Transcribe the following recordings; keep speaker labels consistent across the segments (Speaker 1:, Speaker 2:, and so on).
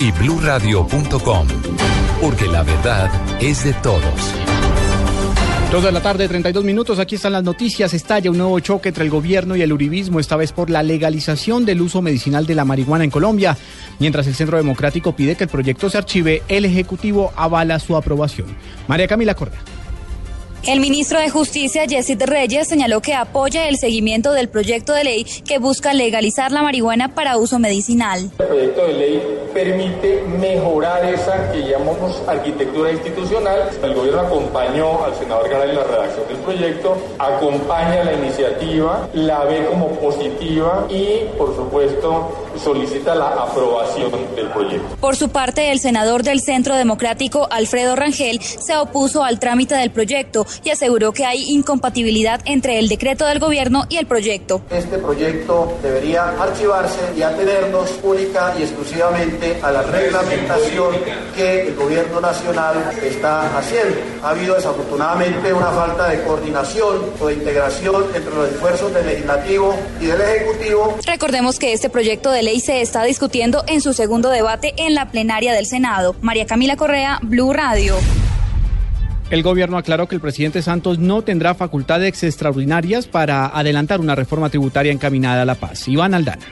Speaker 1: y bluradio.com, porque la verdad es de todos.
Speaker 2: Dos de la tarde, 32 minutos. Aquí están las noticias. Estalla un nuevo choque entre el gobierno y el uribismo, esta vez por la legalización del uso medicinal de la marihuana en Colombia. Mientras el Centro Democrático pide que el proyecto se archive, el Ejecutivo avala su aprobación. María Camila Correa.
Speaker 3: El ministro de Justicia, Jessit Reyes, señaló que apoya el seguimiento del proyecto de ley que busca legalizar la marihuana para uso medicinal.
Speaker 4: El proyecto de ley permite mejorar esa que llamamos arquitectura institucional. El gobierno acompañó al senador Garay en la redacción del proyecto, acompaña la iniciativa, la ve como positiva y, por supuesto, solicita la aprobación del proyecto.
Speaker 3: Por su parte, el senador del Centro Democrático, Alfredo Rangel, se opuso al trámite del proyecto y aseguró que hay incompatibilidad entre el decreto del gobierno y el proyecto.
Speaker 5: Este proyecto debería archivarse y atenernos única y exclusivamente a la reglamentación que el gobierno nacional está haciendo. Ha habido desafortunadamente una falta de coordinación o de integración entre los esfuerzos del legislativo y del ejecutivo.
Speaker 3: Recordemos que este proyecto de ley se está discutiendo en su segundo debate en la plenaria del Senado. María Camila Correa, Blue Radio.
Speaker 2: El gobierno aclaró que el presidente Santos no tendrá facultades extraordinarias para adelantar una reforma tributaria encaminada a la paz. Iván Aldana.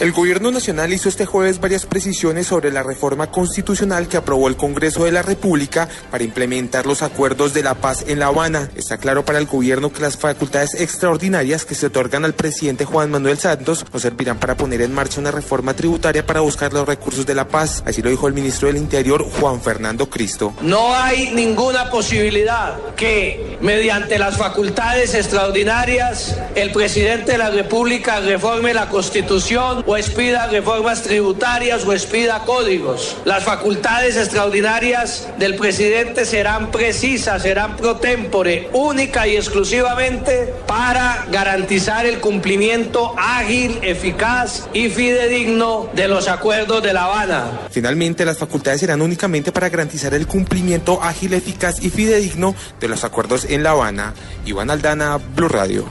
Speaker 6: El gobierno nacional hizo este jueves varias precisiones sobre la reforma constitucional que aprobó el Congreso de la República para implementar los acuerdos de la paz en La Habana. Está claro para el gobierno que las facultades extraordinarias que se otorgan al presidente Juan Manuel Santos no servirán para poner en marcha una reforma tributaria para buscar los recursos de la paz. Así lo dijo el ministro del Interior, Juan Fernando Cristo.
Speaker 7: No hay ninguna posibilidad que mediante las facultades extraordinarias el presidente de la República reforme la Constitución o expida reformas tributarias o expida códigos. Las facultades extraordinarias del presidente serán precisas, serán pro tempore, única y exclusivamente para garantizar el cumplimiento ágil, eficaz y fidedigno de los acuerdos de La Habana.
Speaker 6: Finalmente, las facultades serán únicamente para garantizar el cumplimiento ágil, eficaz y fidedigno de los acuerdos en La Habana. Iván Aldana, Blue Radio.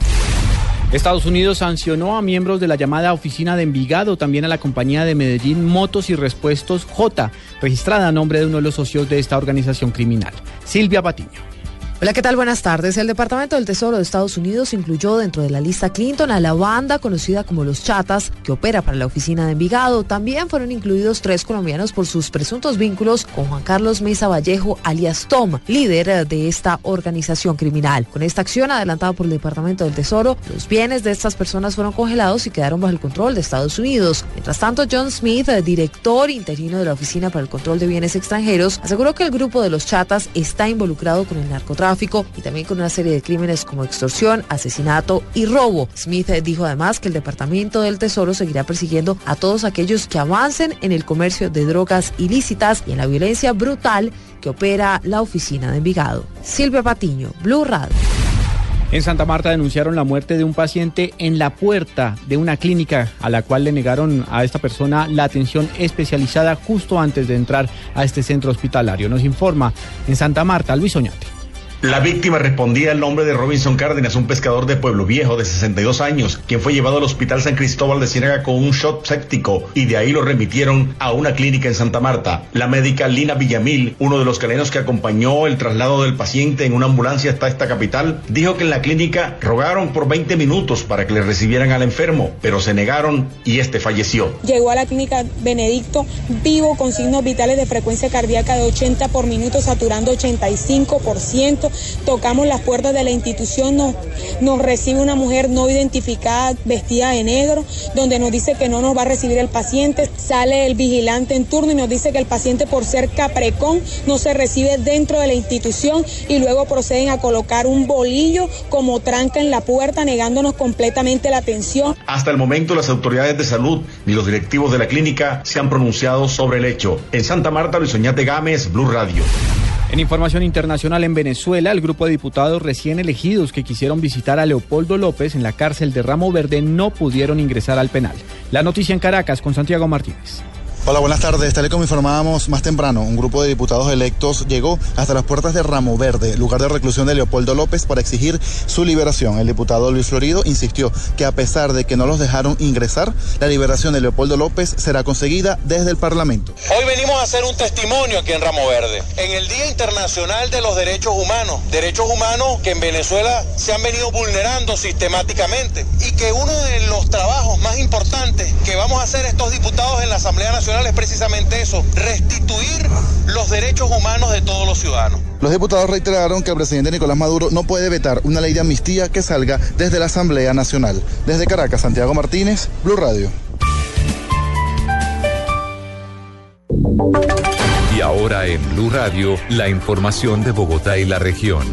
Speaker 2: Estados Unidos sancionó a miembros de la llamada oficina de Envigado, también a la compañía de Medellín Motos y Respuestos J, registrada a nombre de uno de los socios de esta organización criminal, Silvia Patiño.
Speaker 8: Hola, ¿qué tal? Buenas tardes. El Departamento del Tesoro de Estados Unidos incluyó dentro de la lista Clinton a la banda conocida como Los Chatas, que opera para la oficina de Envigado. También fueron incluidos tres colombianos por sus presuntos vínculos con Juan Carlos Mesa Vallejo, alias Tom, líder de esta organización criminal. Con esta acción adelantada por el Departamento del Tesoro, los bienes de estas personas fueron congelados y quedaron bajo el control de Estados Unidos. Mientras tanto, John Smith, director interino de la Oficina para el Control de Bienes Extranjeros, aseguró que el grupo de los Chatas está involucrado con el narcotráfico y también con una serie de crímenes como extorsión, asesinato y robo. Smith dijo además que el Departamento del Tesoro seguirá persiguiendo a todos aquellos que avancen en el comercio de drogas ilícitas y en la violencia brutal que opera la oficina de Envigado. Silvia Patiño, Blue Radio.
Speaker 2: En Santa Marta denunciaron la muerte de un paciente en la puerta de una clínica a la cual le negaron a esta persona la atención especializada justo antes de entrar a este centro hospitalario. Nos informa en Santa Marta Luis Oñate.
Speaker 9: La víctima respondía al nombre de Robinson Cárdenas, un pescador de Pueblo Viejo de 62 años, quien fue llevado al Hospital San Cristóbal de Ciénaga con un shock séptico y de ahí lo remitieron a una clínica en Santa Marta. La médica Lina Villamil, uno de los calenos que acompañó el traslado del paciente en una ambulancia hasta esta capital, dijo que en la clínica rogaron por 20 minutos para que le recibieran al enfermo, pero se negaron y este falleció.
Speaker 10: Llegó a la clínica Benedicto vivo con signos vitales de frecuencia cardíaca de 80 por minuto, saturando 85% tocamos las puertas de la institución, nos, nos recibe una mujer no identificada vestida de negro, donde nos dice que no nos va a recibir el paciente, sale el vigilante en turno y nos dice que el paciente por ser caprecón no se recibe dentro de la institución y luego proceden a colocar un bolillo como tranca en la puerta negándonos completamente la atención.
Speaker 9: Hasta el momento las autoridades de salud ni los directivos de la clínica se han pronunciado sobre el hecho. En Santa Marta, Luis Oñate Gámez, Blue Radio.
Speaker 2: En información internacional en Venezuela, el grupo de diputados recién elegidos que quisieron visitar a Leopoldo López en la cárcel de Ramo Verde no pudieron ingresar al penal. La noticia en Caracas con Santiago Martínez.
Speaker 11: Hola, buenas tardes. Tal y como informábamos más temprano, un grupo de diputados electos llegó hasta las puertas de Ramo Verde, lugar de reclusión de Leopoldo López, para exigir su liberación. El diputado Luis Florido insistió que a pesar de que no los dejaron ingresar, la liberación de Leopoldo López será conseguida desde el Parlamento.
Speaker 12: Hoy venimos a hacer un testimonio aquí en Ramo Verde, en el Día Internacional de los Derechos Humanos, derechos humanos que en Venezuela se han venido vulnerando sistemáticamente y que uno de los trabajos más importantes a hacer estos diputados en la Asamblea Nacional es precisamente eso, restituir los derechos humanos de todos los ciudadanos.
Speaker 11: Los diputados reiteraron que el presidente Nicolás Maduro no puede vetar una ley de amnistía que salga desde la Asamblea Nacional. Desde Caracas, Santiago Martínez, Blue Radio.
Speaker 1: Y ahora en Blue Radio, la información de Bogotá y la región.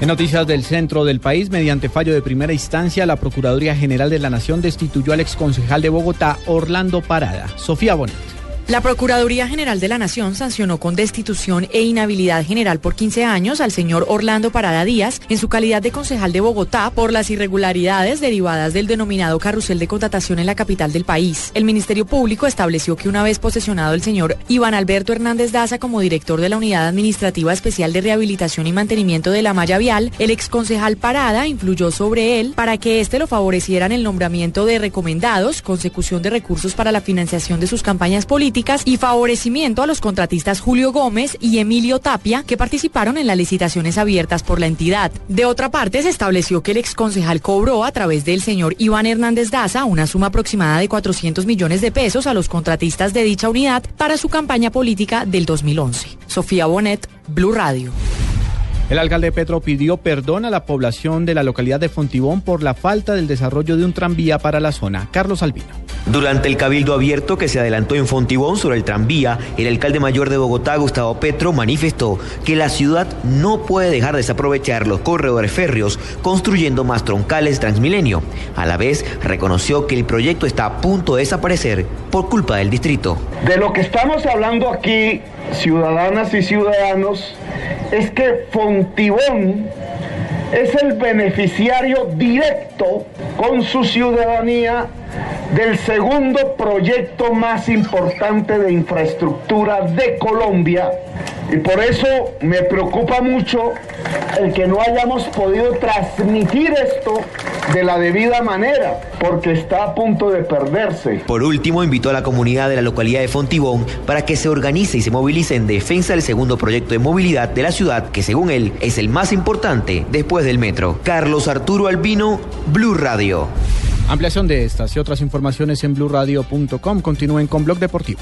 Speaker 2: En noticias del centro del país, mediante fallo de primera instancia, la Procuraduría General de la Nación destituyó al exconcejal de Bogotá, Orlando Parada. Sofía Bonet.
Speaker 13: La Procuraduría General de la Nación sancionó con destitución e inhabilidad general por 15 años al señor Orlando Parada Díaz en su calidad de concejal de Bogotá por las irregularidades derivadas del denominado carrusel de contratación en la capital del país. El Ministerio Público estableció que una vez posesionado el señor Iván Alberto Hernández Daza como director de la Unidad Administrativa Especial de Rehabilitación y Mantenimiento de la Malla Vial, el exconcejal Parada influyó sobre él para que éste lo favoreciera en el nombramiento de recomendados, consecución de recursos para la financiación de sus campañas políticas y favorecimiento a los contratistas Julio Gómez y Emilio Tapia que participaron en las licitaciones abiertas por la entidad. De otra parte, se estableció que el exconcejal cobró a través del señor Iván Hernández Daza una suma aproximada de 400 millones de pesos a los contratistas de dicha unidad para su campaña política del 2011. Sofía Bonet, Blue Radio.
Speaker 2: El alcalde Petro pidió perdón a la población de la localidad de Fontibón por la falta del desarrollo de un tranvía para la zona. Carlos Albino.
Speaker 14: Durante el cabildo abierto que se adelantó en Fontibón sobre el tranvía, el alcalde mayor de Bogotá, Gustavo Petro, manifestó que la ciudad no puede dejar de desaprovechar los corredores férreos construyendo más troncales Transmilenio. A la vez, reconoció que el proyecto está a punto de desaparecer por culpa del distrito.
Speaker 15: De lo que estamos hablando aquí, ciudadanas y ciudadanos, es que Fontibón es el beneficiario directo con su ciudadanía del segundo proyecto más importante de infraestructura de Colombia. Y por eso me preocupa mucho el que no hayamos podido transmitir esto de la debida manera, porque está a punto de perderse.
Speaker 14: Por último, invitó a la comunidad de la localidad de Fontibón para que se organice y se movilice en defensa del segundo proyecto de movilidad de la ciudad, que según él es el más importante después del metro. Carlos Arturo Albino, Blue Radio.
Speaker 2: Ampliación de estas y otras informaciones en blueradio.com. Continúen con Blog Deportivo.